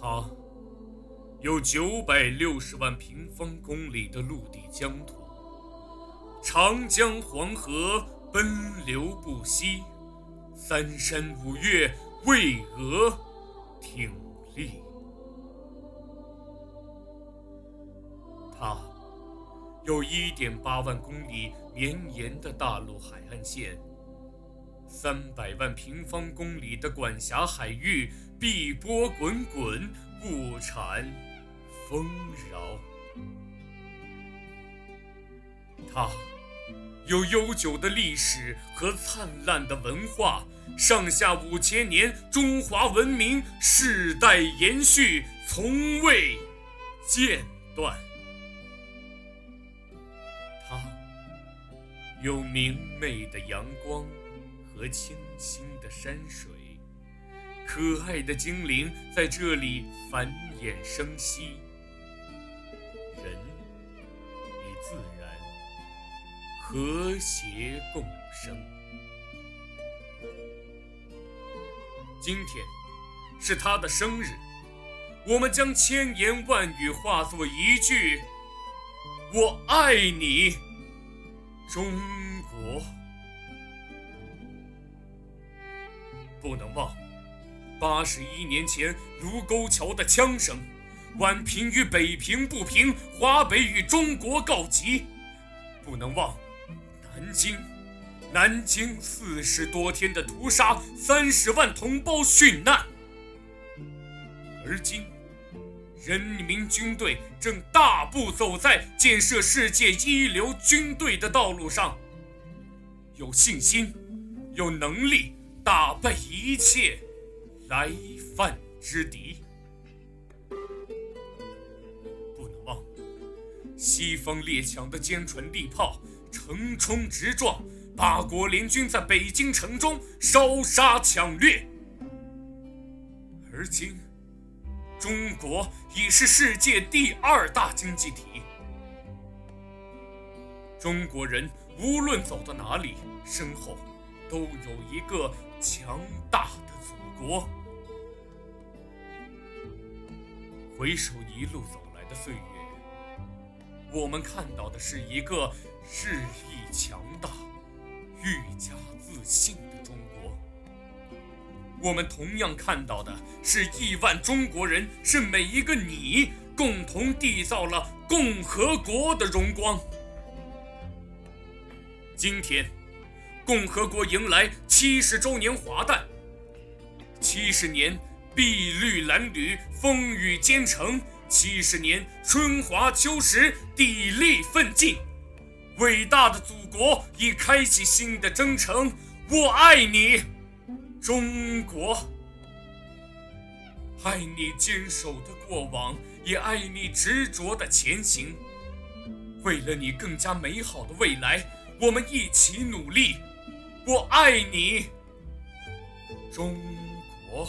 它有九百六十万平方公里的陆地疆土，长江黄河奔流不息，三山五岳巍峨挺立。它有一点八万公里绵延的大陆海岸线，三百万平方公里的管辖海域，碧波滚滚，物产丰饶。它有悠久的历史和灿烂的文化，上下五千年，中华文明世代延续，从未间断。它有明媚的阳光和清新的山水，可爱的精灵在这里繁衍生息，人与自然和谐共生。今天是他的生日，我们将千言万语化作一句。我爱你，中不能忘八十一年前卢沟桥的枪声，宛平与北平不平，华北与中国告急。不能忘南京，南京四十多天的屠杀，三十万同胞殉难。而今。人民军队正大步走在建设世界一流军队的道路上，有信心，有能力打败一切来犯之敌。不能忘，西方列强的坚船利炮横冲直撞，八国联军在北京城中烧杀抢掠，而今。中国已是世界第二大经济体。中国人无论走到哪里，身后都有一个强大的祖国。回首一路走来的岁月，我们看到的是一个日益强大、愈加自信的中国。我们同样看到的是亿万中国人，是每一个你，共同缔造了共和国的荣光。今天，共和国迎来七十周年华诞，七十年碧绿蓝缕，风雨兼程；七十年春华秋实，砥砺奋进。伟大的祖国已开启新的征程，我爱你。中国，爱你坚守的过往，也爱你执着的前行。为了你更加美好的未来，我们一起努力。我爱你，中国。